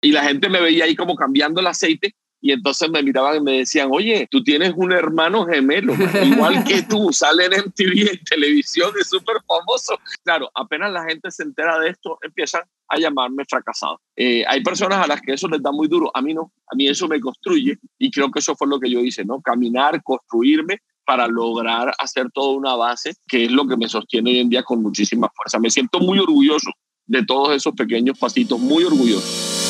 y la gente me veía ahí como cambiando el aceite y entonces me miraban y me decían, oye, tú tienes un hermano gemelo, igual que tú, sale en MTV, en televisión, es súper famoso. Claro, apenas la gente se entera de esto, empiezan a llamarme fracasado. Eh, hay personas a las que eso les da muy duro, a mí no, a mí eso me construye y creo que eso fue lo que yo hice, ¿no? Caminar, construirme para lograr hacer toda una base, que es lo que me sostiene hoy en día con muchísima fuerza. Me siento muy orgulloso de todos esos pequeños pasitos, muy orgulloso.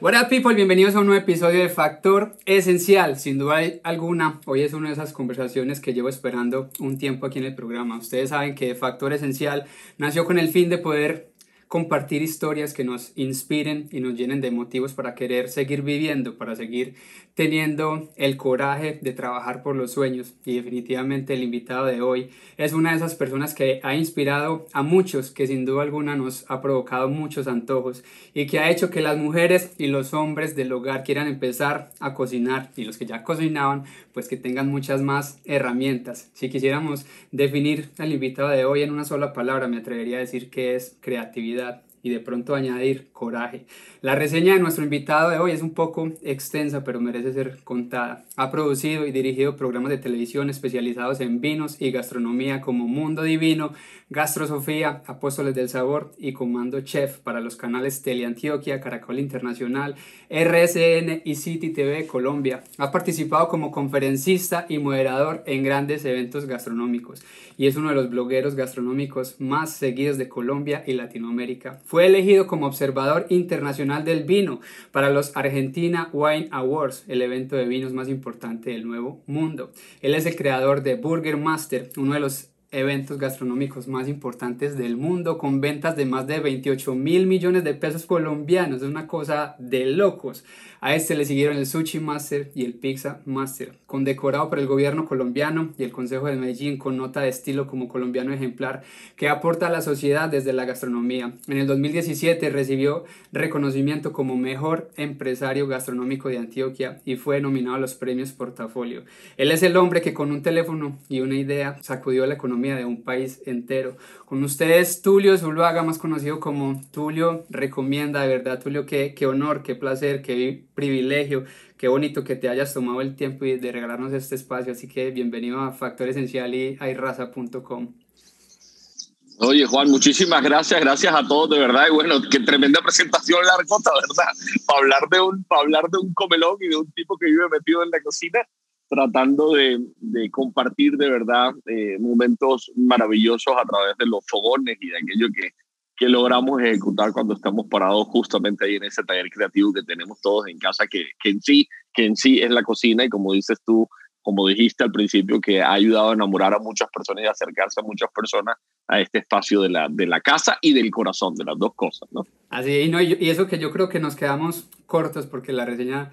What up people, bienvenidos a un nuevo episodio de Factor Esencial. Sin duda alguna, hoy es una de esas conversaciones que llevo esperando un tiempo aquí en el programa. Ustedes saben que Factor Esencial nació con el fin de poder compartir historias que nos inspiren y nos llenen de motivos para querer seguir viviendo, para seguir teniendo el coraje de trabajar por los sueños. Y definitivamente el invitado de hoy es una de esas personas que ha inspirado a muchos, que sin duda alguna nos ha provocado muchos antojos y que ha hecho que las mujeres y los hombres del hogar quieran empezar a cocinar y los que ya cocinaban, pues que tengan muchas más herramientas. Si quisiéramos definir al invitado de hoy en una sola palabra, me atrevería a decir que es creatividad that. Y de pronto añadir coraje. La reseña de nuestro invitado de hoy es un poco extensa, pero merece ser contada. Ha producido y dirigido programas de televisión especializados en vinos y gastronomía como Mundo Divino, Gastrosofía, Apóstoles del Sabor y Comando Chef para los canales Teleantioquia, Caracol Internacional, RSN y City TV Colombia. Ha participado como conferencista y moderador en grandes eventos gastronómicos y es uno de los blogueros gastronómicos más seguidos de Colombia y Latinoamérica. Fue elegido como observador internacional del vino para los Argentina Wine Awards, el evento de vinos más importante del nuevo mundo. Él es el creador de Burger Master, uno de los eventos gastronómicos más importantes del mundo con ventas de más de 28 mil millones de pesos colombianos. Es una cosa de locos. A este le siguieron el Sushi Master y el Pizza Master, condecorado por el gobierno colombiano y el Consejo de Medellín con nota de estilo como colombiano ejemplar que aporta a la sociedad desde la gastronomía. En el 2017 recibió reconocimiento como mejor empresario gastronómico de Antioquia y fue nominado a los premios Portafolio. Él es el hombre que con un teléfono y una idea sacudió la economía de un país entero. Con ustedes, Tulio Zuluaga, más conocido como Tulio Recomienda, de verdad, Tulio, qué, qué honor, qué placer, qué privilegio, qué bonito que te hayas tomado el tiempo de regalarnos este espacio. Así que bienvenido a Factor Esencial y airraza.com. Oye, Juan, muchísimas gracias, gracias a todos, de verdad. Y bueno, qué tremenda presentación largota, ¿verdad? Para hablar, de un, para hablar de un comelón y de un tipo que vive metido en la cocina, tratando de, de compartir de verdad eh, momentos maravillosos a través de los fogones y de aquello que, que logramos ejecutar cuando estamos parados justamente ahí en ese taller creativo que tenemos todos en casa, que, que, en, sí, que en sí es la cocina y como dices tú, como dijiste al principio, que ha ayudado a enamorar a muchas personas y acercarse a muchas personas a este espacio de la, de la casa y del corazón, de las dos cosas, ¿no? Así, y, no, y eso que yo creo que nos quedamos cortos porque la reseña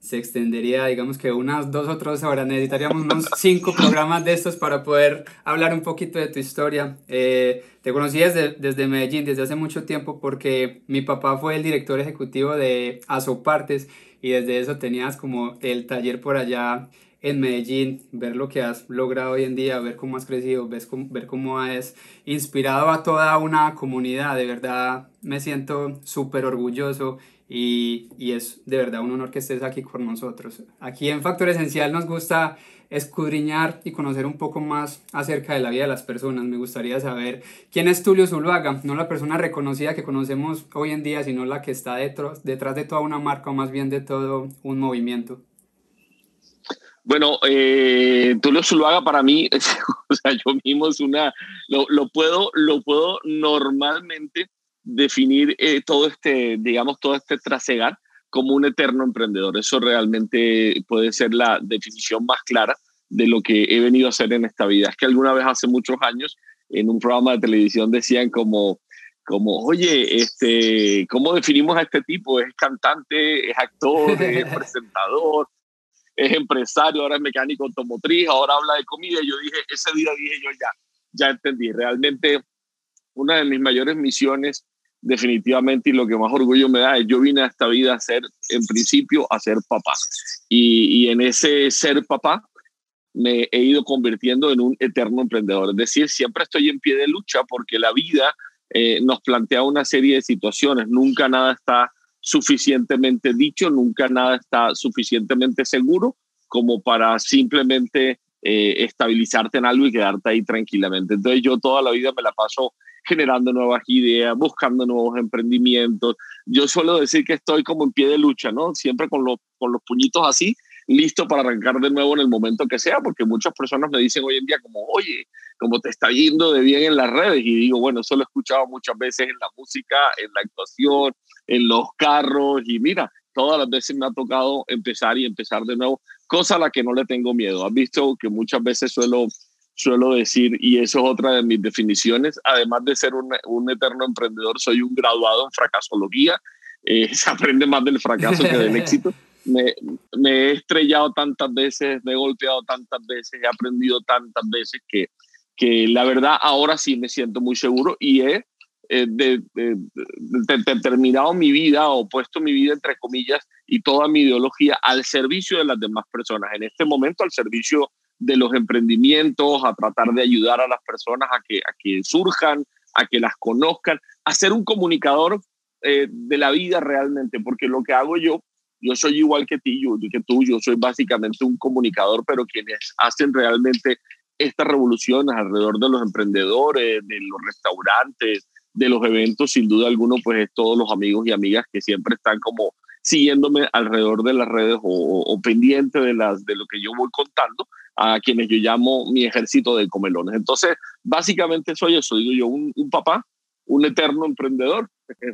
se extendería, digamos que unas dos o tres horas. Necesitaríamos unos cinco programas de estos para poder hablar un poquito de tu historia. Eh, te conocí desde, desde Medellín desde hace mucho tiempo porque mi papá fue el director ejecutivo de Azopartes y desde eso tenías como el taller por allá en Medellín, ver lo que has logrado hoy en día, ver cómo has crecido, ves ver cómo has inspirado a toda una comunidad. De verdad me siento súper orgulloso y, y, es de verdad un honor que estés aquí con nosotros. Aquí en Factor Esencial nos gusta escudriñar y conocer un poco más acerca de la vida de las personas. Me gustaría saber quién es Tulio Zuluaga, no la persona reconocida que conocemos hoy en día, sino la que está detrás, detrás de toda una marca o más bien de todo un movimiento. Bueno, eh, Tulio Zuluaga para mí, o sea, yo mismo es una, lo, lo, puedo, lo puedo normalmente definir eh, todo este, digamos, todo este trasegar como un eterno emprendedor. Eso realmente puede ser la definición más clara de lo que he venido a hacer en esta vida. Es que alguna vez hace muchos años en un programa de televisión decían como, como oye, este, ¿cómo definimos a este tipo? Es cantante, es actor, es presentador, es empresario, ahora es mecánico automotriz, ahora habla de comida. Yo dije, ese día dije yo ya, ya entendí. Realmente una de mis mayores misiones definitivamente y lo que más orgullo me da es yo vine a esta vida a ser, en principio, a ser papá. Y, y en ese ser papá, me he ido convirtiendo en un eterno emprendedor. Es decir, siempre estoy en pie de lucha porque la vida eh, nos plantea una serie de situaciones. Nunca nada está suficientemente dicho, nunca nada está suficientemente seguro como para simplemente eh, estabilizarte en algo y quedarte ahí tranquilamente. Entonces yo toda la vida me la paso generando nuevas ideas, buscando nuevos emprendimientos. Yo suelo decir que estoy como en pie de lucha, ¿no? Siempre con los, con los puñitos así, listo para arrancar de nuevo en el momento que sea, porque muchas personas me dicen hoy en día como, oye, como te está yendo de bien en las redes, y digo, bueno, eso lo he escuchado muchas veces en la música, en la actuación, en los carros, y mira, todas las veces me ha tocado empezar y empezar de nuevo, cosa a la que no le tengo miedo. Has visto que muchas veces suelo, suelo decir, y eso es otra de mis definiciones, además de ser un, un eterno emprendedor, soy un graduado en fracasología, eh, se aprende más del fracaso que del éxito me, he estrellado tantas veces, me he golpeado tantas veces, he aprendido tantas veces que, que la verdad ahora sí me siento muy seguro y he eh, determinado mi vida o puesto mi vida entre comillas y toda mi ideología al servicio de las demás personas. En este momento al servicio de los emprendimientos, a tratar de ayudar a las personas a que, a que surjan, a que las conozcan, a ser un comunicador eh, de la vida realmente, porque lo que hago yo yo soy igual que ti, yo, que tú, yo soy básicamente un comunicador, pero quienes hacen realmente estas revoluciones alrededor de los emprendedores, de los restaurantes, de los eventos, sin duda alguno, pues es todos los amigos y amigas que siempre están como siguiéndome alrededor de las redes o, o pendiente de, las, de lo que yo voy contando, a quienes yo llamo mi ejército de comelones. Entonces, básicamente soy eso, digo yo, un, un papá, un eterno emprendedor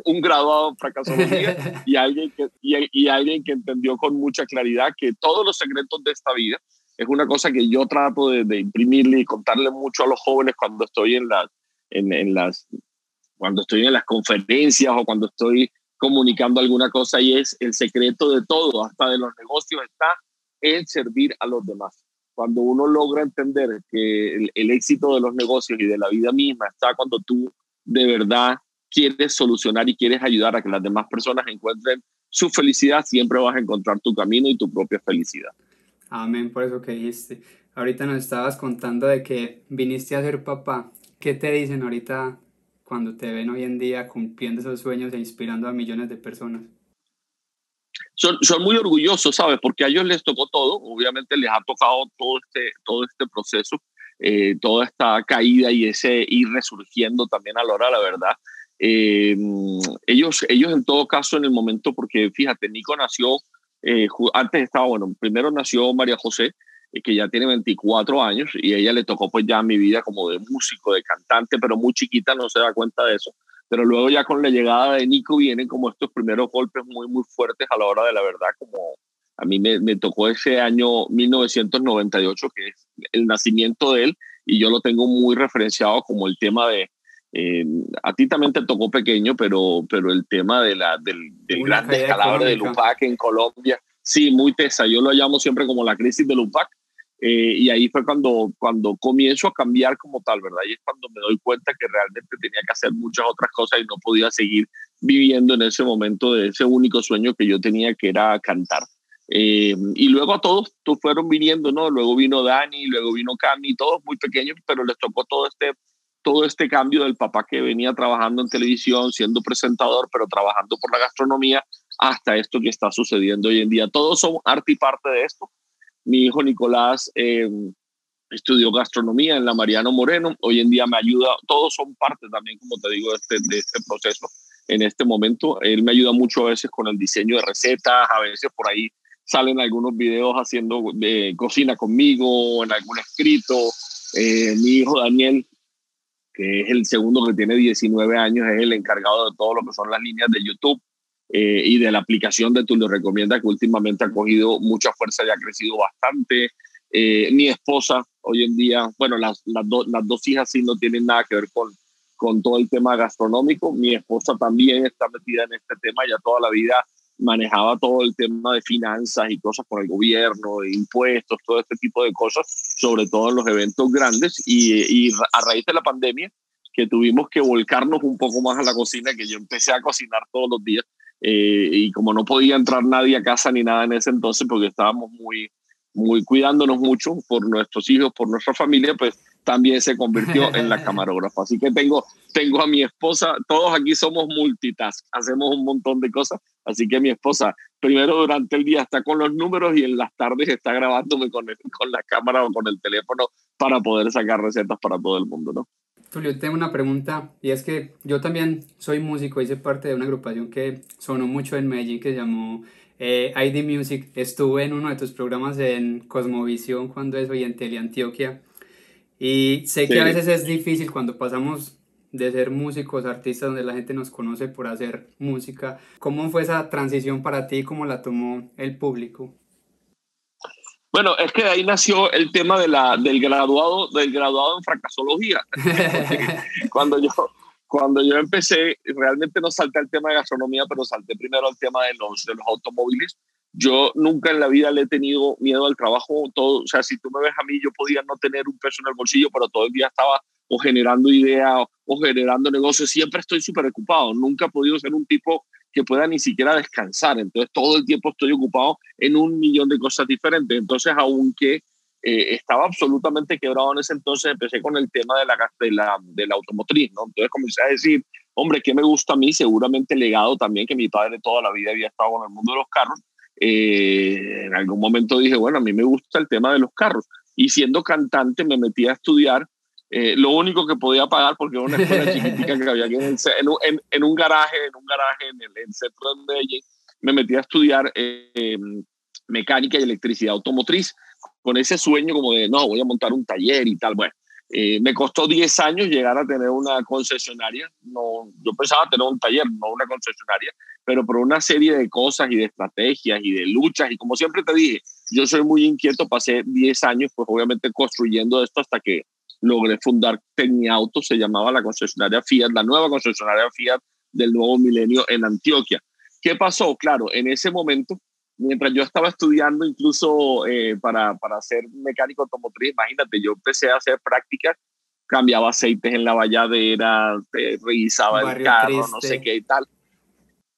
un graduado en fracasología y alguien, que, y, alguien que entendió con mucha claridad que todos los secretos de esta vida es una cosa que yo trato de, imprimirle y contarle mucho a los jóvenes cuando estoy en las, en, en, las, cuando estoy en las conferencias o cuando estoy comunicando alguna cosa y es el secreto de todo, hasta de los negocios, está en servir a los demás. Cuando uno logra entender que el, el éxito de los negocios y de la vida misma está cuando tú de verdad quieres solucionar y quieres ayudar a que las demás personas encuentren su felicidad, siempre vas a encontrar tu camino y tu propia felicidad. Amén, por eso que dijiste. Ahorita nos estabas contando de que viniste a ser papá. ¿Qué te dicen ahorita cuando te ven hoy en día cumpliendo esos sueños e inspirando a millones de personas? Son, son muy orgullosos, ¿sabes? Porque a ellos les tocó todo. Obviamente les ha tocado todo este, todo este proceso, eh, toda esta caída y ese ir resurgiendo también a la hora, la verdad. Eh, ellos, ellos en todo caso en el momento, porque fíjate, Nico nació, eh, antes estaba, bueno, primero nació María José, eh, que ya tiene 24 años y ella le tocó pues ya mi vida como de músico, de cantante, pero muy chiquita no se da cuenta de eso. Pero luego ya con la llegada de Nico vienen como estos primeros golpes muy, muy fuertes a la hora de la verdad, como a mí me, me tocó ese año 1998, que es el nacimiento de él, y yo lo tengo muy referenciado como el tema de, eh, a ti también te tocó pequeño, pero, pero el tema de la, del, del gran descalabro de Lupac en Colombia, sí, muy tesa. Yo lo llamo siempre como la crisis de Lupac. Eh, y ahí fue cuando, cuando comienzo a cambiar como tal, ¿verdad? Y es cuando me doy cuenta que realmente tenía que hacer muchas otras cosas y no podía seguir viviendo en ese momento de ese único sueño que yo tenía, que era cantar. Eh, y luego a todos, fueron viniendo, ¿no? Luego vino Dani, luego vino Cami, todos muy pequeños, pero les tocó todo este todo este cambio del papá que venía trabajando en televisión, siendo presentador, pero trabajando por la gastronomía, hasta esto que está sucediendo hoy en día. Todos son arte y parte de esto. Mi hijo Nicolás eh, estudió gastronomía en la Mariano Moreno, hoy en día me ayuda, todos son parte también, como te digo, de este, de este proceso en este momento. Él me ayuda mucho a veces con el diseño de recetas, a veces por ahí salen algunos videos haciendo eh, cocina conmigo, en algún escrito. Eh, mi hijo Daniel que es el segundo que tiene 19 años, es el encargado de todo lo que son las líneas de YouTube eh, y de la aplicación de Tulio Recomienda, que últimamente ha cogido mucha fuerza y ha crecido bastante. Eh, mi esposa, hoy en día, bueno, las, las, las, dos hijas sí no tienen nada que ver con, con todo el tema gastronómico. Mi esposa también está metida en este tema, ya toda la vida manejaba todo el tema de finanzas y cosas con el gobierno, impuestos, todo este tipo de cosas, sobre todo en los eventos grandes. Y, y, a raíz de la pandemia, que tuvimos que volcarnos un poco más a la cocina, que yo empecé a cocinar todos los días. Eh, y como no podía entrar nadie a casa ni nada en ese entonces, porque estábamos muy, muy cuidándonos mucho por nuestros hijos, por nuestra familia, pues también se convirtió en la camarógrafa. Así que tengo, tengo a mi esposa, todos aquí somos multitask, hacemos un montón de cosas. Así que mi esposa, primero durante el día está con los números y en las tardes está grabándome con, con la cámara o con el teléfono para poder sacar recetas para todo el mundo, ¿no? Tulio, tengo una pregunta y es que yo también soy músico, hice parte de una agrupación que sonó mucho en Medellín que se llamó eh, ID Music. Estuve en uno de tus programas en Cosmovisión cuando eso y en Teleantioquia. Y sé que a veces es difícil cuando pasamos de ser músicos, artistas, donde la gente nos conoce por hacer música. ¿Cómo fue esa transición para ti? ¿Cómo la tomó el público? Bueno, es que de ahí nació el tema de la, del, graduado, del graduado en fracasología. cuando, yo, cuando yo empecé, realmente no salté al tema de gastronomía, pero salté primero al tema de los, de los automóviles. Yo nunca en la vida le he tenido miedo al trabajo. Todo, o sea, si tú me ves a mí, yo podía no tener un peso en el bolsillo, pero todo el día estaba o generando ideas o generando negocios. Siempre estoy súper ocupado. Nunca he podido ser un tipo que pueda ni siquiera descansar. Entonces, todo el tiempo estoy ocupado en un millón de cosas diferentes. Entonces, aunque eh, estaba absolutamente quebrado en ese entonces, empecé con el tema de la, de la, de la automotriz, ¿no? Entonces comencé a decir, hombre, ¿qué me gusta a mí? Seguramente legado también que mi padre toda la vida había estado en el mundo de los carros. Eh, en algún momento dije, bueno, a mí me gusta el tema de los carros. Y siendo cantante me metí a estudiar eh, lo único que podía pagar, porque era una escuela chiquitica que había aquí en, en, en, un garaje, en un garaje en el, centro de Medellín, me metí a estudiar eh, mecánica y electricidad automotriz, con ese sueño como de, no, voy a montar un taller y tal. Bueno, eh, me costó 10 años llegar a tener una concesionaria. No, yo pensaba tener un taller, no una concesionaria, pero por una serie de cosas y de estrategias y de luchas. Y como siempre te dije, yo soy muy inquieto, pasé 10 años, pues obviamente construyendo esto hasta que logré fundar Tecniauto, se llamaba la concesionaria Fiat, la nueva concesionaria Fiat del nuevo milenio en Antioquia. ¿Qué pasó? Claro, en ese momento, mientras yo estaba estudiando incluso eh, para, para ser mecánico automotriz, imagínate, yo empecé a hacer prácticas, cambiaba aceites en la valladera, eh, revisaba el carro, no sé qué y tal.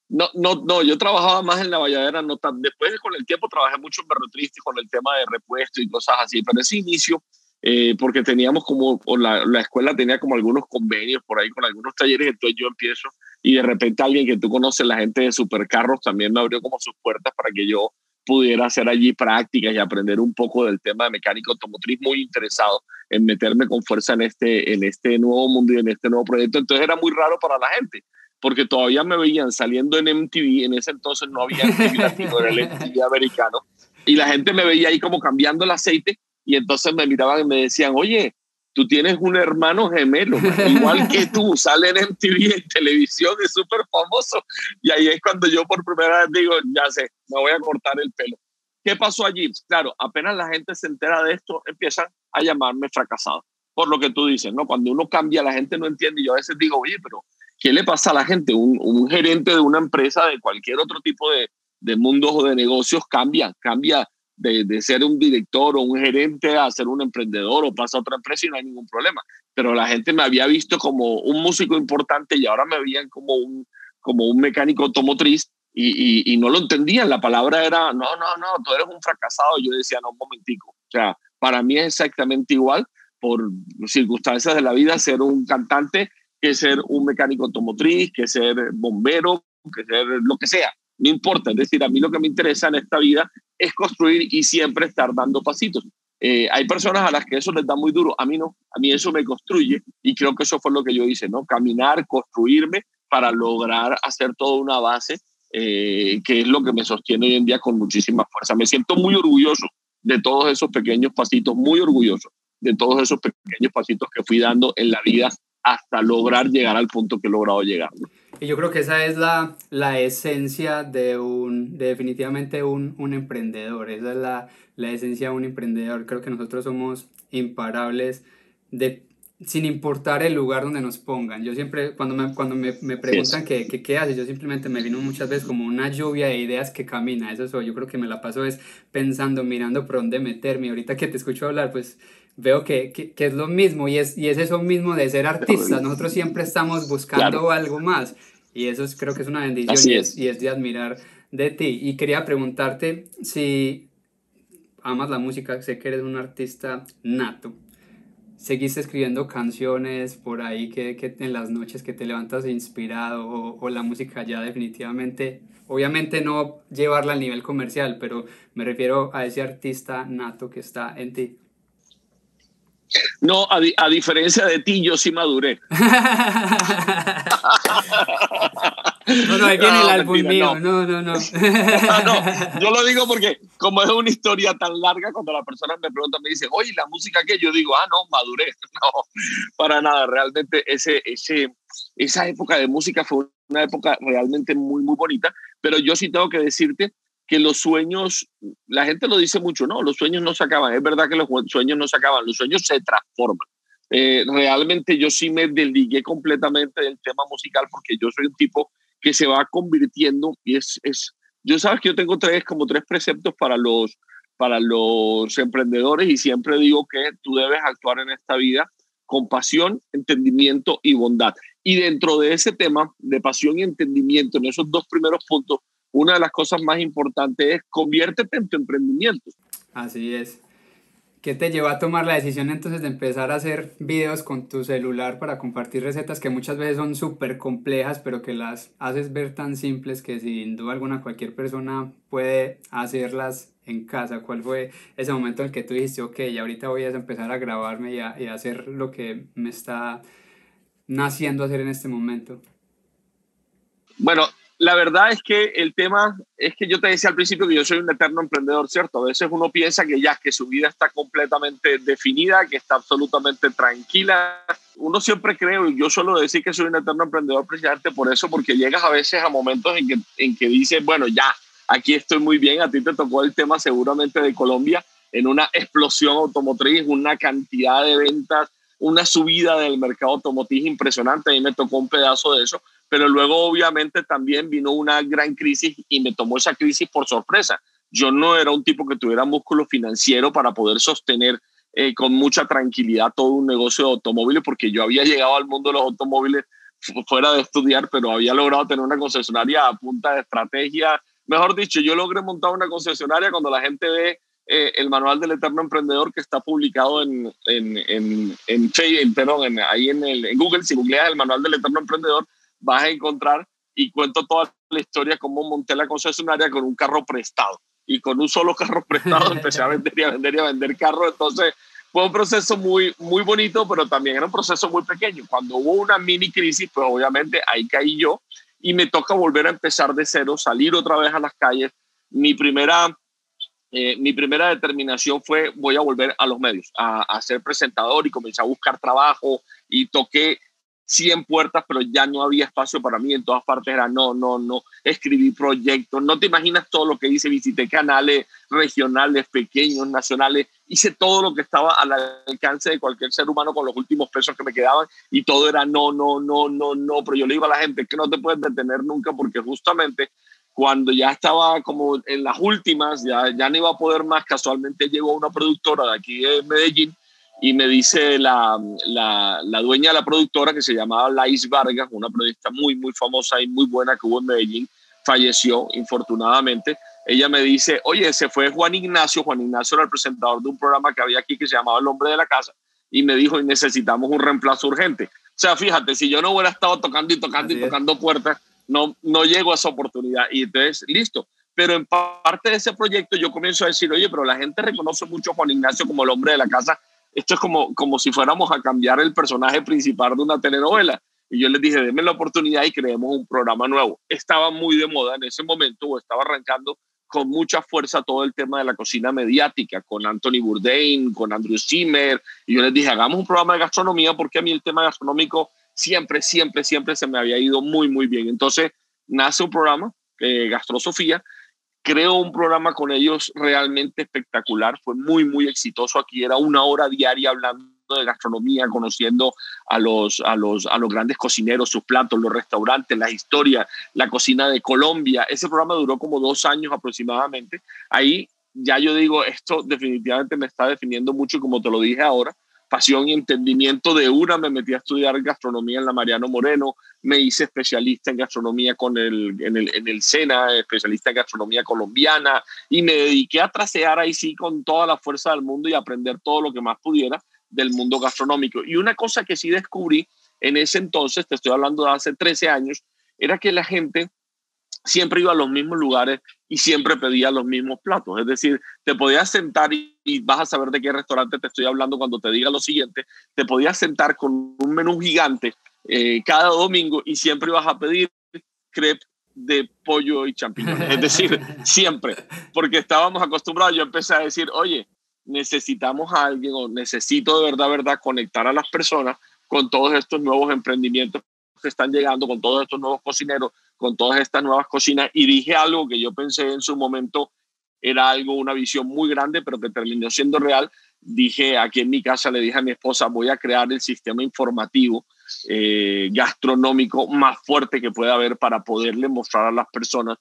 No, no, no, yo trabajaba más en la valladera, no tan, después con el tiempo trabajé mucho en Berro Triste con el tema de repuesto y cosas así, pero ese inicio eh, porque teníamos como, o la, la, escuela tenía como algunos convenios por ahí con algunos talleres, entonces yo empiezo y de repente alguien que tú conoces, la gente de Supercarros, también me abrió como sus puertas para que yo pudiera hacer allí prácticas y aprender un poco del tema de mecánica automotriz, muy interesado en meterme con fuerza en este, en este nuevo mundo y en este nuevo proyecto. Entonces era muy raro para la gente, porque todavía me veían saliendo en MTV, en ese entonces no había MTV latino, era el MTV americano, y la gente me veía ahí como cambiando el aceite y entonces me miraban y me decían, oye, tú tienes un hermano gemelo, igual que tú, sale en MTV, en televisión, es súper famoso. Y ahí es cuando yo por primera vez digo, ya sé, me voy a cortar el pelo. ¿Qué pasó allí? Claro, apenas la gente se entera de esto, empiezan a llamarme fracasado. Por lo que tú dices, ¿no? Cuando uno cambia, la gente no entiende. Y yo a veces digo, oye, pero ¿qué le pasa a la gente? Un, un gerente de una empresa, de cualquier otro tipo de, de mundos o de negocios, cambia, cambia de, de, ser un director o un gerente a ser un emprendedor o pasa a otra empresa y no hay ningún problema. Pero la gente me había visto como un músico importante y ahora me veían como un, como un mecánico automotriz y, y, no lo entendían. La palabra era, no, no, no, tú eres un fracasado. Yo decía, no, un momentico. O sea, para mí es exactamente igual por circunstancias de la vida ser un cantante que ser un mecánico automotriz, que ser bombero, que ser lo que sea. No importa, es decir, a mí lo que me interesa en esta vida es construir y siempre estar dando pasitos. Eh, hay personas a las que eso les da muy duro, a mí no, a mí eso me construye y creo que eso fue lo que yo hice, ¿no? Caminar, construirme para lograr hacer toda una base eh, que es lo que me sostiene hoy en día con muchísima fuerza. Me siento muy orgulloso de todos esos pequeños pasitos, muy orgulloso de todos esos pequeños pasitos que fui dando en la vida hasta lograr llegar al punto que he logrado llegar. Y yo creo que esa es la, la esencia de un, definitivamente un, un, emprendedor, esa es la, la, esencia de un emprendedor. Creo que nosotros somos imparables de, sin importar el lugar donde nos pongan. Yo siempre, cuando me, cuando me, me preguntan qué, qué, qué haces, yo simplemente me vino muchas veces como una lluvia de ideas que camina. Eso soy. Yo creo que me la paso es pensando, mirando por dónde meterme. Ahorita que te escucho hablar, pues veo que, que, que, es lo mismo y es, y es eso mismo de ser artistas. Nosotros siempre estamos buscando algo más y eso es, creo que es una bendición y es. y es de admirar de ti. Y quería preguntarte si amas la música, sé que eres un artista nato. ¿Seguiste escribiendo canciones por ahí que, que en las noches que te levantas inspirado o, o, la música ya definitivamente, obviamente no llevarla al nivel comercial, pero me refiero a ese artista nato que está en ti? No, a, a diferencia de ti, yo sí maduré. No, no, ahí viene el álbum mío. No, no, no. no. Yo lo digo porque, como es una historia tan larga, cuando la persona me pregunta, me dice, oye, ¿la música qué? Yo digo, ah, no, maduré. No, para nada. Realmente, ese, ese, esa época de música fue una época realmente muy, muy bonita. Pero yo sí tengo que decirte que los sueños, la gente lo dice mucho, no, los sueños no se acaban. Es verdad que los sueños no se acaban, los sueños se transforman. Eh, realmente yo sí me desligué completamente del tema musical porque yo soy un tipo que se va convirtiendo y es, es yo sabes que yo tengo tres, como tres preceptos para los, para los emprendedores y siempre digo que tú debes actuar en esta vida con pasión, entendimiento y bondad. Y dentro de ese tema de pasión y entendimiento, en esos dos primeros puntos, una de las cosas más importantes es conviértete en tu emprendimiento. Así es. ¿Qué te llevó a tomar la decisión entonces de empezar a hacer videos con tu celular para compartir recetas que muchas veces son súper complejas, pero que las haces ver tan simples que sin duda alguna cualquier persona puede hacerlas en casa? ¿Cuál fue ese momento en el que tú dijiste, ok, y ahorita voy a empezar a grabarme y a, y a hacer lo que me está naciendo hacer en este momento? Bueno, la verdad es que el tema es que yo te decía al principio que yo soy un eterno emprendedor, ¿cierto? A veces uno piensa que ya, que su vida está completamente definida, que está absolutamente tranquila. Uno siempre cree, y yo suelo decir que soy un eterno emprendedor precisamente por eso, porque llegas a veces a momentos en que, en que dices, bueno, ya, aquí estoy muy bien, a ti te tocó el tema seguramente de Colombia, en una explosión automotriz, una cantidad de ventas, una subida del mercado automotriz impresionante, a me tocó un pedazo de eso pero luego obviamente también vino una gran crisis y me tomó esa crisis por sorpresa. Yo no era un tipo que tuviera músculo financiero para poder sostener eh, con mucha tranquilidad todo un negocio de automóviles, porque yo había llegado al mundo de los automóviles fuera de estudiar, pero había logrado tener una concesionaria a punta de estrategia. Mejor dicho, yo logré montar una concesionaria cuando la gente ve eh, el manual del eterno emprendedor que está publicado en, en, en, en, ahí en, el, Google, si googleas el manual del eterno emprendedor, vas a encontrar y cuento toda la historia cómo monté la concesionaria con un carro prestado. Y con un solo carro prestado empecé a vender y a vender y a vender carros. Entonces fue un proceso muy, muy bonito, pero también era un proceso muy pequeño. Cuando hubo una mini crisis, pues obviamente ahí caí yo y me toca volver a empezar de cero, salir otra vez a las calles. Mi primera, eh, mi primera determinación fue voy a volver a los medios, a, ser presentador y comencé a buscar trabajo y toqué 100 puertas, pero ya no había espacio para mí. En todas partes era no, no, no. Escribí proyectos. No te imaginas todo lo que hice. Visité canales regionales, pequeños, nacionales. Hice todo lo que estaba al alcance de cualquier ser humano con los últimos pesos que me quedaban. Y todo era no, no, no, no, no. Pero yo le digo a la gente que no te puedes detener nunca porque justamente cuando ya estaba como en las últimas, ya, ya no iba a poder más, casualmente llegó una productora de aquí de Medellín y me dice la, la, la, dueña de la productora que se llamaba Lais Vargas, una periodista muy, muy famosa y muy buena que hubo en Medellín, falleció infortunadamente. Ella me dice, oye, se fue Juan Ignacio, Juan Ignacio era el presentador de un programa que había aquí que se llamaba El Hombre de la Casa, y me dijo, necesitamos un reemplazo urgente. O sea, fíjate, si yo no hubiera estado tocando y tocando y tocando puertas, no, no llego a esa oportunidad. Y entonces, listo. Pero en parte de ese proyecto yo comienzo a decir, oye, pero la gente reconoce mucho a Juan Ignacio como el hombre de la casa esto es como, como si fuéramos a cambiar el personaje principal de una telenovela. Y yo les dije, denme la oportunidad y creemos un programa nuevo. Estaba muy de moda en ese momento, o estaba arrancando con mucha fuerza todo el tema de la cocina mediática, con Anthony Bourdain, con Andrew Zimmer. Y yo les dije, hagamos un programa de gastronomía, porque a mí el tema gastronómico siempre, siempre, siempre se me había ido muy, muy bien. Entonces, nace un programa, eh, Gastrosofía, creo un programa con ellos realmente espectacular, fue muy, muy exitoso. Aquí era una hora diaria hablando de gastronomía, conociendo a los, a los, a los grandes cocineros, sus platos, los restaurantes, la historia, la cocina de Colombia. Ese programa duró como dos años aproximadamente. Ahí ya yo digo, esto definitivamente me está definiendo mucho, como te lo dije ahora, pasión y entendimiento de una, me metí a estudiar gastronomía en la Mariano Moreno, me hice especialista en gastronomía con el, en, el, en el SENA, especialista en gastronomía colombiana, y me dediqué a trasear ahí sí con toda la fuerza del mundo y aprender todo lo que más pudiera del mundo gastronómico. Y una cosa que sí descubrí en ese entonces, te estoy hablando de hace 13 años, era que la gente siempre iba a los mismos lugares y siempre pedía los mismos platos. Es decir, te podías sentar y, vas a saber de qué restaurante te estoy hablando cuando te diga lo siguiente, te podías sentar con un menú gigante eh, cada domingo y siempre ibas a pedir crepe de pollo y champiñones. Es decir, siempre, porque estábamos acostumbrados, yo empecé a decir, oye, necesitamos a alguien o necesito de verdad, verdad, conectar a las personas con todos estos nuevos emprendimientos que están llegando, con todos estos nuevos cocineros, con todas estas nuevas cocinas. Y dije algo que yo pensé en su momento era algo, una visión muy grande, pero que terminó siendo real. Dije aquí en mi casa, le dije a mi esposa, voy a crear el sistema informativo eh, gastronómico más fuerte que pueda haber para poderle mostrar a las personas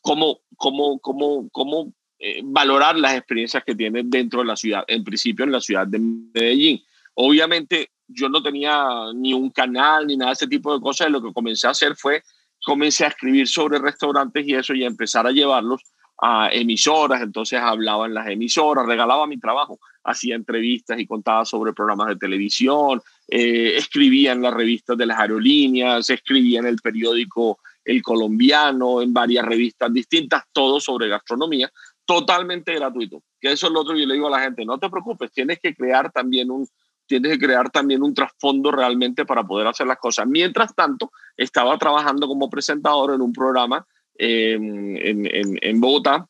cómo, cómo, cómo, cómo eh, valorar las experiencias que tienen dentro de la ciudad, en principio en la ciudad de Medellín. Obviamente yo no tenía ni un canal ni nada de ese tipo de cosas, lo que comencé a hacer fue, comencé a escribir sobre restaurantes y eso y a empezar a llevarlos a emisoras, entonces hablaba en las emisoras, regalaba mi trabajo, hacía entrevistas y contaba sobre programas de televisión, eh, escribía en las revistas de las aerolíneas, escribía en el periódico El Colombiano, en varias revistas distintas, todo sobre gastronomía, totalmente gratuito. Que eso es lo otro que yo le digo a la gente, no te preocupes, tienes que crear también un, tienes que crear también un trasfondo realmente para poder hacer las cosas. Mientras tanto, estaba trabajando como presentador en un programa em, en, en, en, Bogotá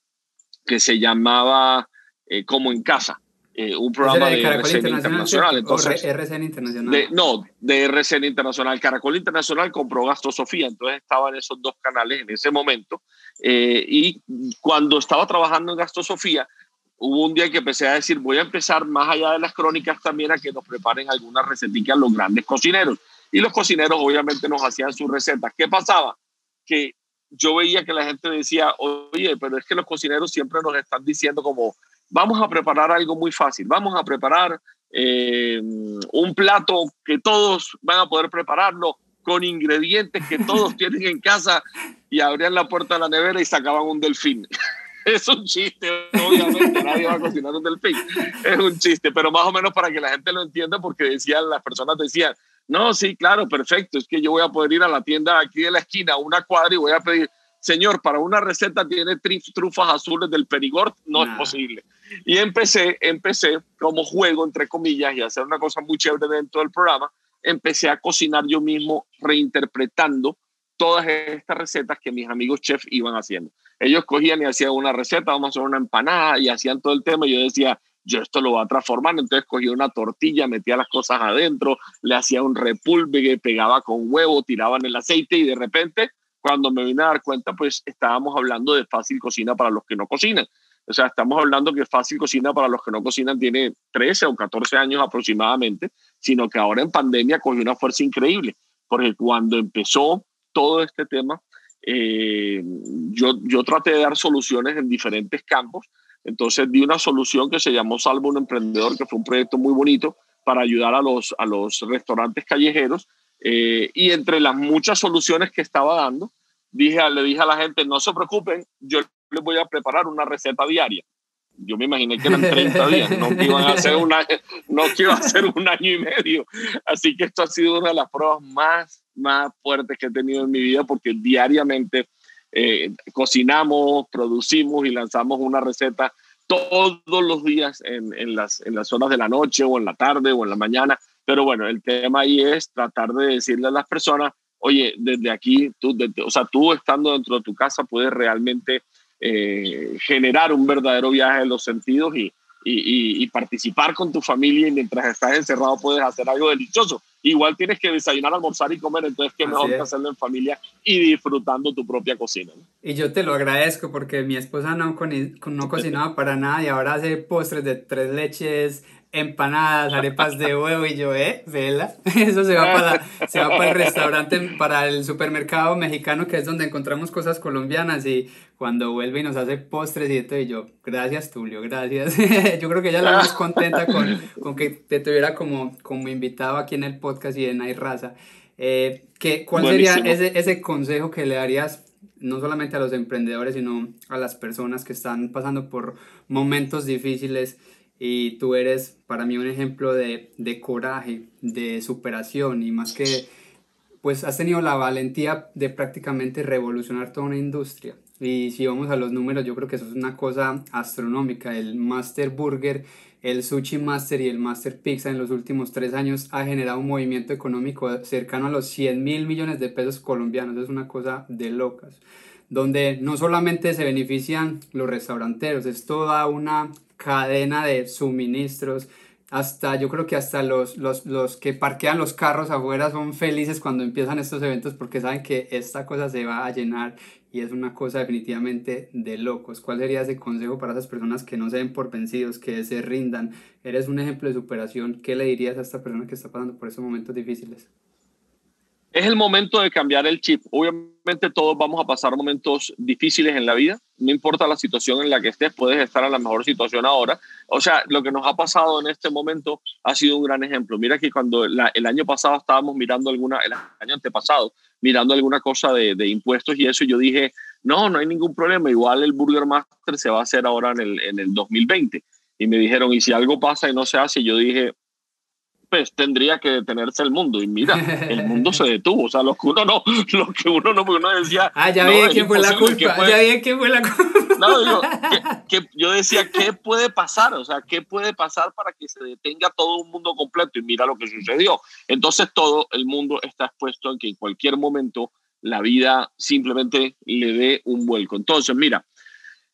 que se llamaba eh, Como en Casa. Eh, un programa de, RCN Internacional. entonces, RCN Internacional. no, de RCN Internacional. Caracol Internacional compró Gasto Sofía, entonces estaba en esos dos canales en ese momento. Eh, y cuando estaba trabajando en Gasto Sofía, hubo un día que empecé a decir, voy a empezar más allá de las crónicas también a que nos preparen algunas recetas los grandes cocineros. Y los cocineros obviamente nos hacían sus recetas. ¿Qué pasaba? Que yo veía que la gente decía, oye, pero es que los cocineros siempre nos están diciendo como, vamos a preparar algo muy fácil, vamos a preparar eh, un plato que todos van a poder prepararlo con ingredientes que todos tienen en casa y abrían la puerta de la nevera y sacaban un delfín. Es un chiste, obviamente, nadie va a cocinar un delfín. Es un chiste, pero más o menos para que la gente lo entienda, porque decían, las personas decían, no, sí, claro, perfecto, es que yo voy a poder ir a la tienda aquí de la esquina, una cuadra, y voy a pedir, señor, para una receta tiene trufas azules del Perigord, no es posible. Y empecé, empecé como juego, entre comillas, y hacer una cosa muy chévere dentro del programa, empecé a cocinar yo mismo reinterpretando todas estas recetas que mis amigos chefs iban haciendo. Ellos cogían y hacían una receta, vamos a hacer una empanada y hacían todo el tema. Y yo decía, yo esto lo voy a transformar. Entonces cogía una tortilla, metía las cosas adentro, le hacía un repulpe que pegaba con huevo, tiraba en el aceite y de repente, cuando me vine a dar cuenta, pues estábamos hablando de fácil cocina para los que no cocinan. O sea, estamos hablando que fácil cocina para los que no cocinan tiene 13 o 14 años aproximadamente, sino que ahora en pandemia cogió una fuerza increíble, porque cuando empezó todo este tema, eh, yo, yo traté de dar soluciones en diferentes campos. Entonces di una solución que se llamó Salvo un Emprendedor, que fue un proyecto muy bonito para ayudar a los, a los restaurantes callejeros. Eh, y entre las muchas soluciones que estaba dando, dije, le dije a la gente, no se preocupen, yo les voy a preparar una receta diaria. Yo me imaginé que eran 30 días, no que iban a hacer un año, no que iba ser un año y medio. Así que esto ha sido una de las pruebas más, más fuertes que he tenido en mi vida porque diariamente eh, cocinamos, producimos y lanzamos una receta todos los días en, las, en las zonas de la noche o en la tarde o en la mañana. Pero bueno, el tema ahí es tratar de decirle a las personas, oye, desde aquí, tú, o sea, tú estando dentro de tu casa puedes realmente eh, generar un verdadero viaje en los sentidos y, y, participar con tu familia y mientras estás encerrado puedes hacer algo delicioso. Igual tienes que desayunar, almorzar y comer, entonces qué mejor que hacerlo en familia y disfrutando tu propia cocina. Y yo te lo agradezco porque mi esposa no, no cocinaba para nada y ahora hace postres de tres leches, empanadas, arepas de huevo y yo, ¿eh? Vela. Eso se va, para, se va para el restaurante, para el supermercado mexicano, que es donde encontramos cosas colombianas y cuando vuelve y nos hace postres y todo, y yo, gracias Tulio, gracias. yo creo que ella la más contenta con, con, que te tuviera como, como invitado aquí en el podcast y en Hay Raza. Eh, ¿qué, ¿Cuál sería ese, ese consejo que le darías no solamente a los emprendedores, sino a las personas que están pasando por momentos difíciles? Y tú eres para mí un ejemplo de, de, coraje, de superación y más que pues has tenido la valentía de prácticamente revolucionar toda una industria. Y si vamos a los números, yo creo que eso es una cosa astronómica. El Master Burger, el Sushi Master y el Master Pizza en los últimos tres años ha generado un movimiento económico cercano a los 100 mil millones de pesos colombianos. Es una cosa de locas. Donde no solamente se benefician los restauranteros, es toda una cadena de suministros. Hasta, yo creo que hasta los, los, los que parquean los carros afuera son felices cuando empiezan estos eventos porque saben que esta cosa se va a llenar y es una cosa definitivamente de locos. ¿Cuál sería ese consejo para esas personas que no se den por vencidos, que se rindan? Eres un ejemplo de superación. ¿Qué le dirías a esta persona que está pasando por esos momentos difíciles? Es el momento de cambiar el chip. Obviamente todos vamos a pasar momentos difíciles en la vida. No importa la situación en la que estés, puedes estar en la mejor situación ahora. O sea, lo que nos ha pasado en este momento ha sido un gran ejemplo. Mira que cuando el año pasado estábamos mirando alguna, el año antepasado, mirando alguna cosa de, de, impuestos y eso, yo dije, no, no hay ningún problema. Igual el Burger Master se va a hacer ahora en el, en el 2020. Y me dijeron, ¿y si algo pasa y no se hace? Yo dije, pues tendría que detenerse el mundo. Y mira, el mundo se detuvo. O sea, lo que uno no, lo que uno no, uno decía. Ah, ya vi quién fue la culpa. Ya vi quién fue la culpa. No, yo, que, yo decía, ¿qué puede pasar? O sea, ¿qué puede pasar para que se detenga todo un mundo completo? Y mira lo que sucedió. Entonces, todo el mundo está expuesto a que en cualquier momento la vida simplemente le dé un vuelco. Entonces, mira,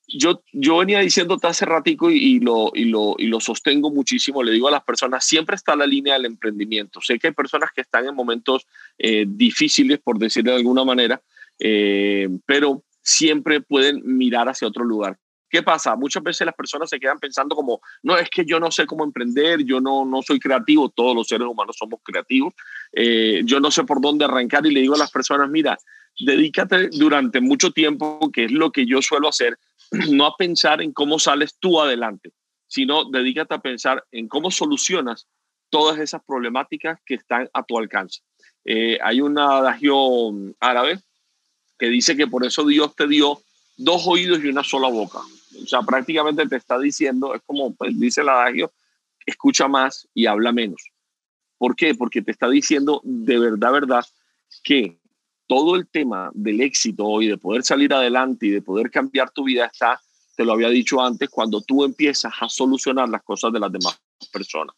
yo, yo venía diciéndote hace ratico y, lo, y, lo, y lo sostengo muchísimo, le digo a las personas, siempre está la línea del emprendimiento. Sé que hay personas que están en momentos eh, difíciles, por decirlo de alguna manera, eh, pero siempre pueden mirar hacia otro lugar. ¿Qué pasa? Muchas veces las personas se quedan pensando como, no, es que yo no sé cómo emprender, yo no, no soy creativo, todos los seres humanos somos creativos, eh, yo no sé por dónde arrancar y le digo a las personas, mira, dedícate durante mucho tiempo, que es lo que yo suelo hacer, no a pensar en cómo sales tú adelante, sino dedícate a pensar en cómo solucionas todas esas problemáticas que están a tu alcance. Eh, hay un adagio árabe que dice que por eso Dios te dio dos oídos y una sola boca. O sea, prácticamente te está diciendo, es como pues, dice el adagio, escucha más y habla menos. ¿Por qué? Porque te está diciendo de verdad, verdad, que todo el tema del éxito y de poder salir adelante y de poder cambiar tu vida está, te lo había dicho antes, cuando tú empiezas a solucionar las cosas de las demás personas.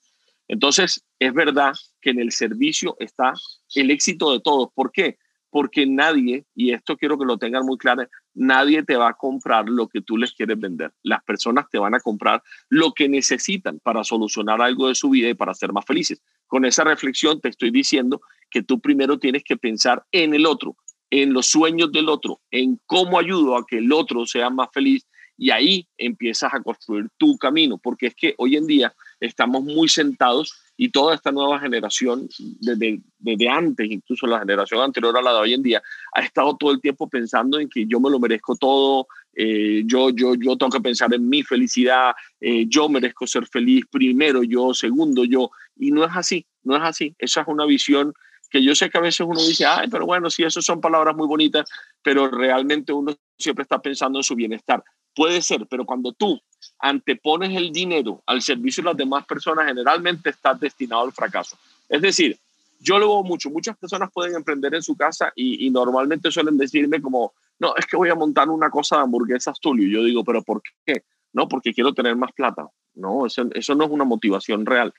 Entonces, es verdad que en el servicio está el éxito de todos. ¿Por qué? Porque nadie, y esto quiero que lo tengan muy claro, nadie te va a comprar lo que tú les quieres vender. Las personas te van a comprar lo que necesitan para solucionar algo de su vida y para ser más felices. Con esa reflexión te estoy diciendo que tú primero tienes que pensar en el otro, en los sueños del otro, en cómo ayudo a que el otro sea más feliz y ahí empiezas a construir tu camino, porque es que hoy en día estamos muy sentados y toda esta nueva generación, desde, antes, incluso la generación anterior a la de hoy en día, ha estado todo el tiempo pensando en que yo me lo merezco todo, eh, yo, yo, yo tengo que pensar en mi felicidad, eh, yo merezco ser feliz primero, yo segundo, yo, y no es así, no es así, esa es una visión que yo sé que a veces uno dice, ay, pero bueno, sí, esas son palabras muy bonitas, pero realmente uno siempre está pensando en su bienestar. Puede ser, pero cuando tú antepones el dinero al servicio de las demás personas, generalmente estás destinado al fracaso. Es decir, yo lo veo mucho, muchas personas pueden emprender en su casa y, normalmente suelen decirme como, no, es que voy a montar una cosa de hamburguesas Tulio. Yo digo, pero ¿por qué? No, porque quiero tener más plata. No, eso, no es una motivación real.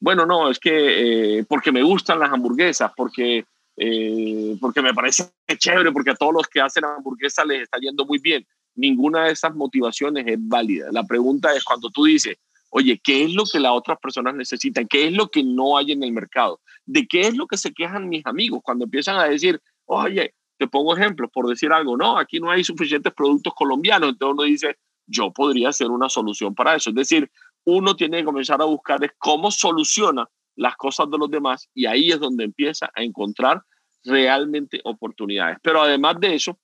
Bueno, no, es que eh, porque me gustan las hamburguesas, porque, eh, porque me parece chévere, porque a todos los que hacen hamburguesas les está yendo muy bien ninguna de esas motivaciones es válida. La pregunta es cuando tú dices, oye, ¿qué es lo que las otras personas necesitan? ¿Qué es lo que no hay en el mercado? ¿De qué es lo que se quejan mis amigos cuando empiezan a decir, oye, te pongo ejemplos por decir algo, no, aquí no hay suficientes productos colombianos, entonces uno dice, yo podría ser una solución para eso. Es decir, uno tiene que comenzar a buscar cómo soluciona las cosas de los demás y ahí es donde empieza a encontrar realmente oportunidades. Pero además de eso,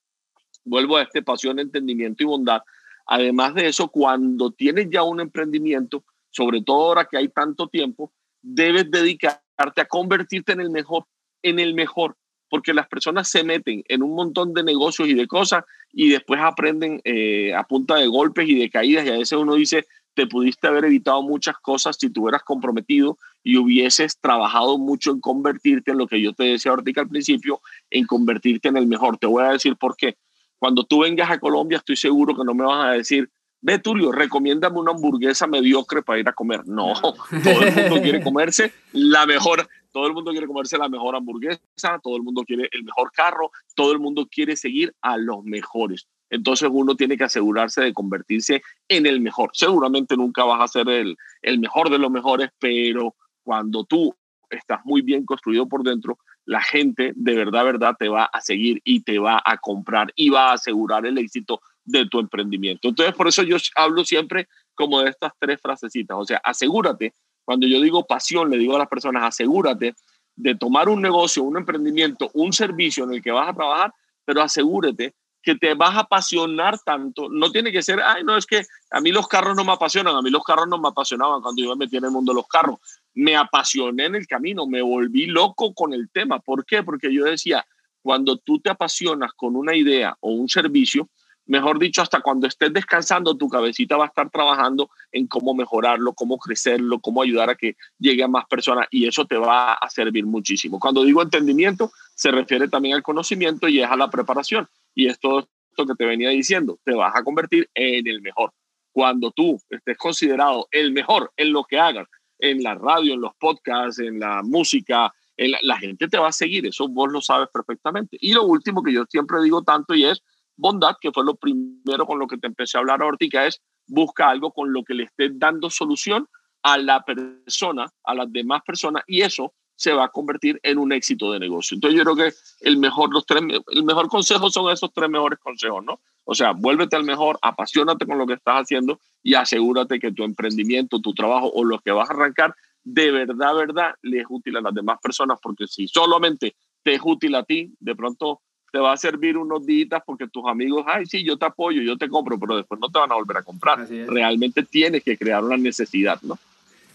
vuelvo a este pasión, entendimiento y bondad. Además de eso, cuando tienes ya un emprendimiento, sobre todo ahora que hay tanto tiempo, debes dedicarte a convertirte en el mejor, en el mejor, porque las personas se meten en un montón de negocios y de cosas y después aprenden eh, a punta de golpes y de caídas y a veces uno dice, te pudiste haber evitado muchas cosas si te hubieras comprometido y hubieses trabajado mucho en convertirte en lo que yo te decía ahorita al principio, en convertirte en el mejor. Te voy a decir por qué. Cuando tú vengas a Colombia, estoy seguro que no me vas a decir, ve Tulio, recomiéndame una hamburguesa mediocre para ir a comer. No, todo el mundo quiere comerse la mejor, todo el mundo quiere comerse la mejor hamburguesa, todo el mundo quiere el mejor carro, todo el mundo quiere seguir a los mejores. Entonces uno tiene que asegurarse de convertirse en el mejor. Seguramente nunca vas a ser el, el mejor de los mejores, pero cuando tú estás muy bien construido por dentro, la gente de verdad, verdad te va a seguir y te va a comprar y va a asegurar el éxito de tu emprendimiento. Entonces, por eso yo hablo siempre como de estas tres frasecitas. O sea, asegúrate, cuando yo digo pasión, le digo a las personas, asegúrate de tomar un negocio, un emprendimiento, un servicio en el que vas a trabajar, pero asegúrate que te vas a apasionar tanto. No tiene que ser, ay, no, es que a mí los carros no me apasionan, a mí los carros no me apasionaban cuando yo me metí en el mundo de los carros. Me apasioné en el camino, me volví loco con el tema. ¿Por qué? Porque yo decía, cuando tú te apasionas con una idea o un servicio, mejor dicho, hasta cuando estés descansando, tu cabecita va a estar trabajando en cómo mejorarlo, cómo crecerlo, cómo ayudar a que llegue a más personas y eso te va a servir muchísimo. Cuando digo entendimiento, se refiere también al conocimiento y es a la preparación. Y es todo esto que te venía diciendo, te vas a convertir en el mejor. Cuando tú estés considerado el mejor en lo que hagas, en la radio, en los podcasts, en la música, en la, gente te va a seguir, eso vos lo sabes perfectamente. Y lo último que yo siempre digo tanto y es, bondad, que fue lo primero con lo que te empecé a hablar ahorita, es busca algo con lo que le estés dando solución a la persona, a las demás personas, y eso se va a convertir en un éxito de negocio. Entonces yo creo que el mejor, los tres, el mejor consejo son esos tres mejores consejos, ¿no? O sea, vuélvete al mejor, apasionate con lo que estás haciendo y asegúrate que tu emprendimiento, tu trabajo o lo que vas a arrancar, de verdad, verdad, le es útil a las demás personas, porque si solamente te es útil a ti, de pronto te va a servir unos días porque tus amigos, ay, sí, yo te apoyo, yo te compro, pero después no te van a volver a comprar. Realmente tienes que crear una necesidad, ¿no?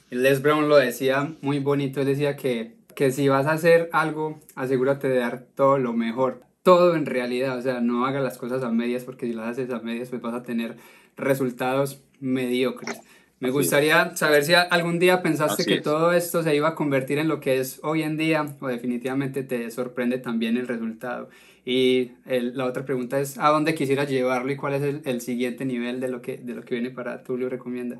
Les Brown lo decía muy bonito, él decía que, que si vas a hacer algo, asegúrate de dar todo lo mejor, todo en realidad, o sea, no hagas las cosas a medias porque si las haces a medias pues vas a tener resultados mediocres. Me gustaría saber si algún día pensaste que todo esto se iba a convertir en lo que es hoy en día o definitivamente te sorprende también el resultado. Y la otra pregunta es, ¿a dónde quisieras llevarlo y cuál es el, siguiente nivel de lo, que, de lo que viene para Tulio Recomienda?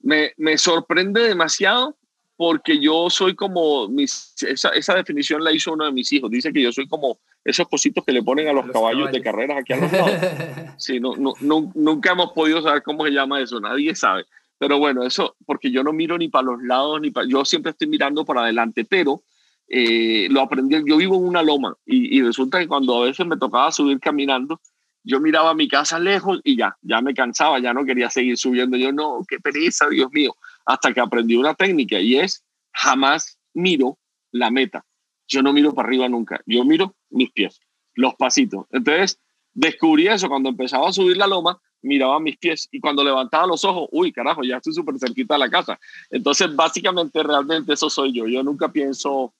Me, me sorprende demasiado porque yo soy como, mis, esa, esa, definición la hizo uno de mis hijos, dice que yo soy como esos cositos que le ponen a los, caballos, de carreras aquí a los lados. Sí, no, no, nunca hemos podido saber cómo se llama eso, nadie sabe. Pero bueno, eso, porque yo no miro ni para los lados, ni para, yo siempre estoy mirando para adelante, pero eh, lo aprendí, yo vivo en una loma y, resulta que cuando a veces me tocaba subir caminando, yo miraba mi casa lejos y ya, ya me cansaba, ya no quería seguir subiendo. Yo no, qué pereza, Dios mío, hasta que aprendí una técnica y es jamás miro la meta. Yo no miro para arriba nunca, yo miro mis pies, los pasitos. Entonces, descubrí eso cuando empezaba a subir la loma, miraba mis pies y cuando levantaba los ojos, uy, carajo, ya estoy súper cerquita de la casa. Entonces, básicamente, realmente eso soy yo. Yo nunca pienso,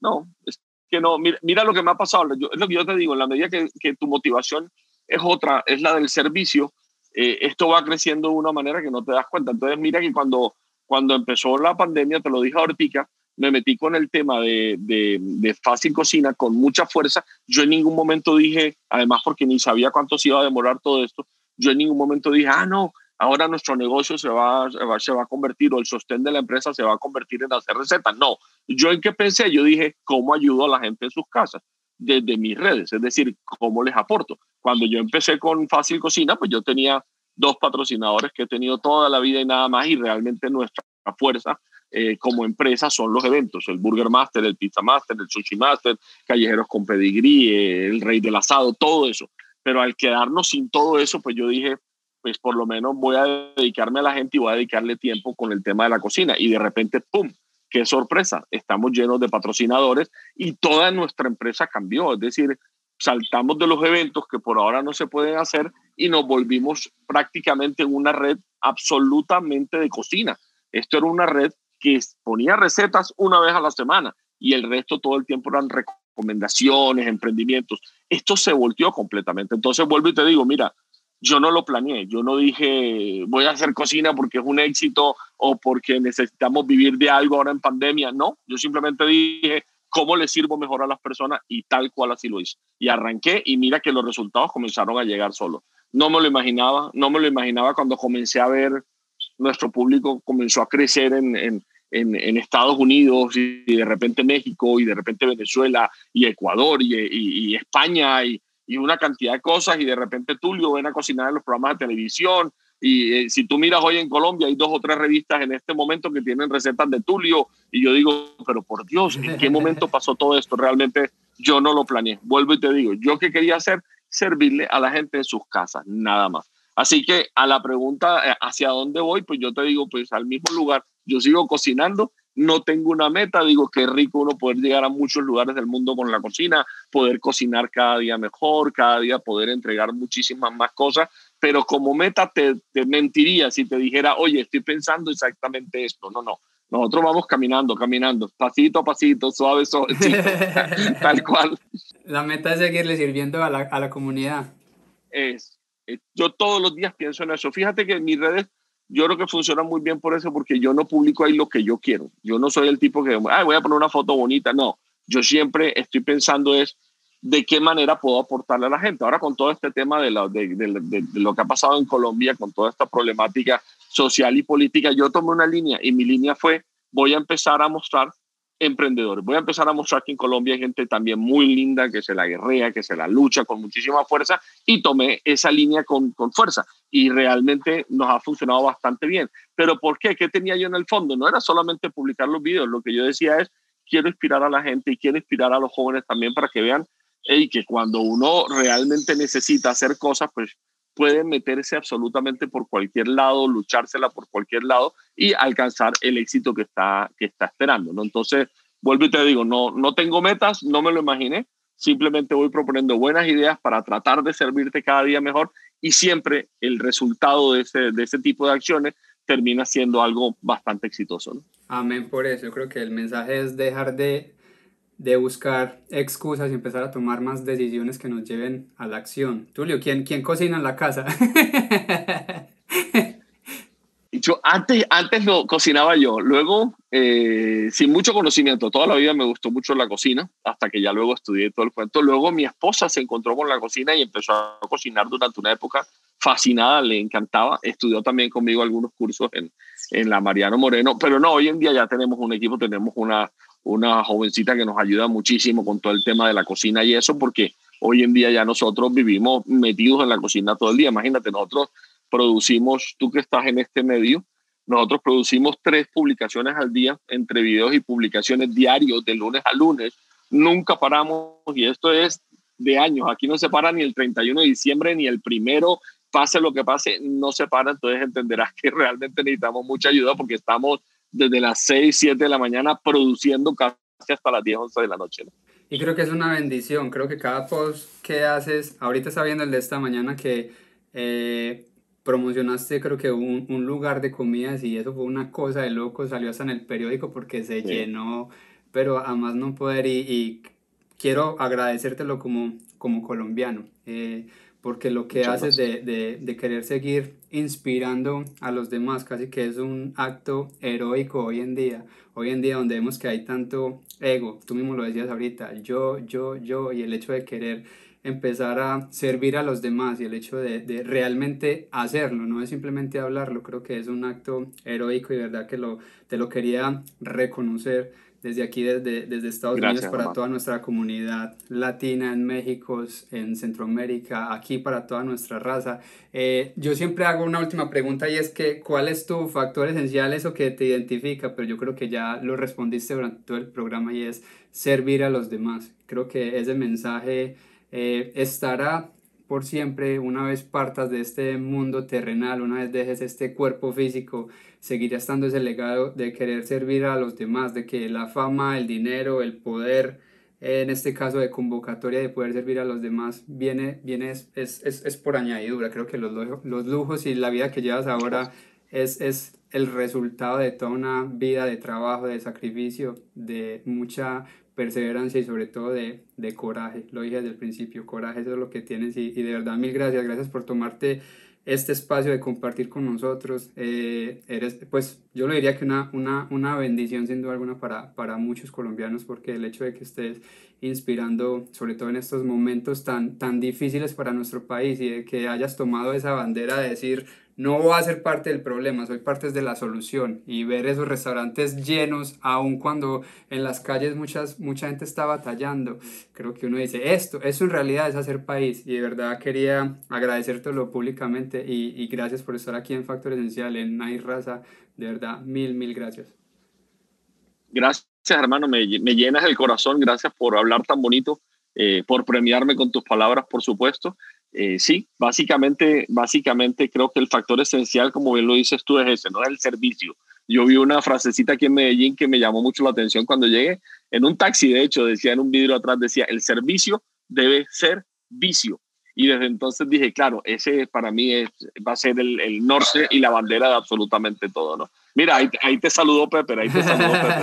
no, es que no, mira, lo que me ha pasado, es lo que yo te digo, en la medida que, que tu motivación es otra, es la del servicio, eh, esto va creciendo de una manera que no te das cuenta. Entonces, mira que cuando, cuando empezó la pandemia, te lo dije ahorita, me metí con el tema de, de, de, fácil cocina con mucha fuerza. Yo en ningún momento dije, además porque ni sabía cuánto se iba a demorar todo esto, yo en ningún momento dije, ah, no, ahora nuestro negocio se va, se va, a convertir o el sostén de la empresa se va a convertir en hacer recetas. No, yo en qué pensé, yo dije, ¿cómo ayudo a la gente en sus casas? Desde mis redes, es decir, ¿cómo les aporto? Cuando yo empecé con Fácil Cocina, pues yo tenía dos patrocinadores que he tenido toda la vida y nada más y realmente nuestra fuerza eh, como empresa son los eventos, el Burger Master, el Pizza Master, el Sushi Master, Callejeros con Pedigrí, el Rey del Asado, todo eso. Pero al quedarnos sin todo eso, pues yo dije, pues por lo menos voy a dedicarme a la gente y voy a dedicarle tiempo con el tema de la cocina. Y de repente, ¡pum! ¡Qué sorpresa! Estamos llenos de patrocinadores y toda nuestra empresa cambió. Es decir, saltamos de los eventos que por ahora no se pueden hacer y nos volvimos prácticamente en una red absolutamente de cocina. Esto era una red que ponía recetas una vez a la semana y el resto todo el tiempo eran recomendaciones, emprendimientos. Esto se volteó completamente. Entonces vuelvo y te digo, mira, yo no lo planeé, yo no dije voy a hacer cocina porque es un éxito o porque necesitamos vivir de algo ahora en pandemia, no, yo simplemente dije cómo le sirvo mejor a las personas y tal cual así lo hice. Y arranqué y mira que los resultados comenzaron a llegar solo. No me lo imaginaba, no me lo imaginaba cuando comencé a ver nuestro público comenzó a crecer en, en, en, Estados Unidos y, de repente México y de repente Venezuela y Ecuador y, y, y España y, y una cantidad de cosas y de repente Tulio ven a cocinar en los programas de televisión y eh, si tú miras hoy en Colombia hay dos o tres revistas en este momento que tienen recetas de Tulio y yo digo, pero por Dios, ¿en qué momento pasó todo esto? Realmente yo no lo planeé. Vuelvo y te digo, yo qué quería hacer, servirle a la gente en sus casas, nada más. Así que a la pregunta eh, hacia dónde voy, pues yo te digo, pues al mismo lugar, yo sigo cocinando no tengo una meta, digo que rico uno poder llegar a muchos lugares del mundo con la cocina, poder cocinar cada día mejor, cada día poder entregar muchísimas más cosas, pero como meta te, te mentiría si te dijera, oye, estoy pensando exactamente esto, no, no. Nosotros vamos caminando, caminando, pasito a pasito, suave, suave, tal cual. La meta es seguirle sirviendo a la, a la comunidad. Es, yo todos los días pienso en eso. Fíjate que en mis redes yo creo que funciona muy bien por eso, porque yo no publico ahí lo que yo quiero. Yo no soy el tipo que, Ay, voy a poner una foto bonita. No, yo siempre estoy pensando es de qué manera puedo aportarle a la gente. Ahora con todo este tema de, de, lo que ha pasado en Colombia, con toda esta problemática social y política, yo tomé una línea y mi línea fue, voy a empezar a mostrar emprendedores. Voy a empezar a mostrar que en Colombia hay gente también muy linda, que se la guerrea, que se la lucha con muchísima fuerza y tomé esa línea con, con fuerza y realmente nos ha funcionado bastante bien. Pero ¿por qué? ¿Qué tenía yo en el fondo? No era solamente publicar los videos, lo que yo decía es, quiero inspirar a la gente y quiero inspirar a los jóvenes también para que vean y que cuando uno realmente necesita hacer cosas, pues puede meterse absolutamente por cualquier lado, luchársela por cualquier lado y alcanzar el éxito que está, que está esperando. ¿no? Entonces, vuelvo y te digo, no, no tengo metas, no me lo imaginé, simplemente voy proponiendo buenas ideas para tratar de servirte cada día mejor y siempre el resultado de ese, de ese tipo de acciones termina siendo algo bastante exitoso. Amén por eso. Yo creo que el mensaje es dejar de de buscar excusas y empezar a tomar más decisiones que nos lleven a la acción. Tulio, ¿quién, quién cocina en la casa? yo antes, antes lo cocinaba yo, luego eh, sin mucho conocimiento, toda la vida me gustó mucho la cocina, hasta que ya luego estudié todo el cuento. Luego mi esposa se encontró con la cocina y empezó a cocinar durante una época fascinada, le encantaba. Estudió también conmigo algunos cursos en, en la Mariano Moreno, pero no, hoy en día ya tenemos un equipo, tenemos una, una jovencita que nos ayuda muchísimo con todo el tema de la cocina y eso, porque hoy en día ya nosotros vivimos metidos en la cocina todo el día. Imagínate, nosotros producimos, tú que estás en este medio, nosotros producimos tres publicaciones al día entre videos y publicaciones diarios de lunes a lunes. Nunca paramos y esto es de años. Aquí no se para ni el 31 de diciembre ni el primero, pase lo que pase, no se para. Entonces entenderás que realmente necesitamos mucha ayuda porque estamos desde las 6, 7 de la mañana produciendo casi hasta las 10, 11 de la noche. Y creo que es una bendición, creo que cada post que haces, ahorita está viendo el de esta mañana que eh, promocionaste creo que un, un, lugar de comidas y eso fue una cosa de loco, salió hasta en el periódico porque se llenó, pero además no poder y, y, quiero agradecértelo como, como colombiano. Eh, porque lo que haces de, de, de, querer seguir inspirando a los demás casi que es un acto heroico hoy en día. Hoy en día donde vemos que hay tanto ego, tú mismo lo decías ahorita, yo, yo, yo, y el hecho de querer empezar a servir a los demás y el hecho de, de realmente hacerlo, no es simplemente hablarlo, creo que es un acto heroico y verdad que lo, te lo quería reconocer desde aquí, desde, desde Estados Unidos, para toda nuestra comunidad latina en México, en Centroamérica, aquí para toda nuestra raza. Eh, yo siempre hago una última pregunta y es que, ¿cuál es tu factor esencial, eso que te identifica? Pero yo creo que ya lo respondiste durante todo el programa y es servir a los demás. Creo que ese mensaje eh, estará por siempre, una vez partas de este mundo terrenal, una vez dejes este cuerpo físico, seguirá estando ese legado de querer servir a los demás, de que la fama, el dinero, el poder, en este caso de convocatoria de poder servir a los demás, viene, viene es, es, es, por añadidura. Creo que los, los lujos y la vida que llevas ahora es, es el resultado de toda una vida de trabajo, de sacrificio, de mucha perseverancia y sobre todo de, de coraje. Lo dije desde el principio, coraje eso es lo que tienes y, y de verdad mil gracias, gracias por tomarte este espacio de compartir con nosotros. Eh, eres, pues yo lo diría que una, una, una bendición sin duda alguna para, para muchos colombianos porque el hecho de que estés inspirando, sobre todo en estos momentos tan, tan difíciles para nuestro país y de que hayas tomado esa bandera de decir, no voy a ser parte del problema, soy parte de la solución. Y ver esos restaurantes llenos, aun cuando en las calles muchas, mucha gente está batallando, creo que uno dice, esto, eso en realidad es hacer país. Y de verdad quería agradecértelo públicamente y, gracias por estar aquí en Factor Esencial, en Night Raza. De verdad, mil, mil gracias. Gracias, hermano, me, me llenas el corazón. Gracias por hablar tan bonito, eh, por premiarme con tus palabras, por supuesto. Eh, sí, básicamente, básicamente creo que el factor esencial, como bien lo dices tú, es ese, ¿no? El servicio. Yo vi una frasecita aquí en Medellín que me llamó mucho la atención cuando llegué. En un taxi, de hecho, decía en un vidrio atrás, decía, el servicio debe ser vicio. Y desde entonces dije, claro, ese para mí es, va a ser el, el norte y la bandera de absolutamente todo, ¿no? Mira, ahí, ahí te saludó Pepe, ahí te saludó Pepe.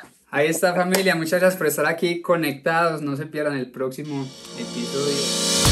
Ahí está familia, muchas gracias por estar aquí conectados, no se pierdan el próximo episodio.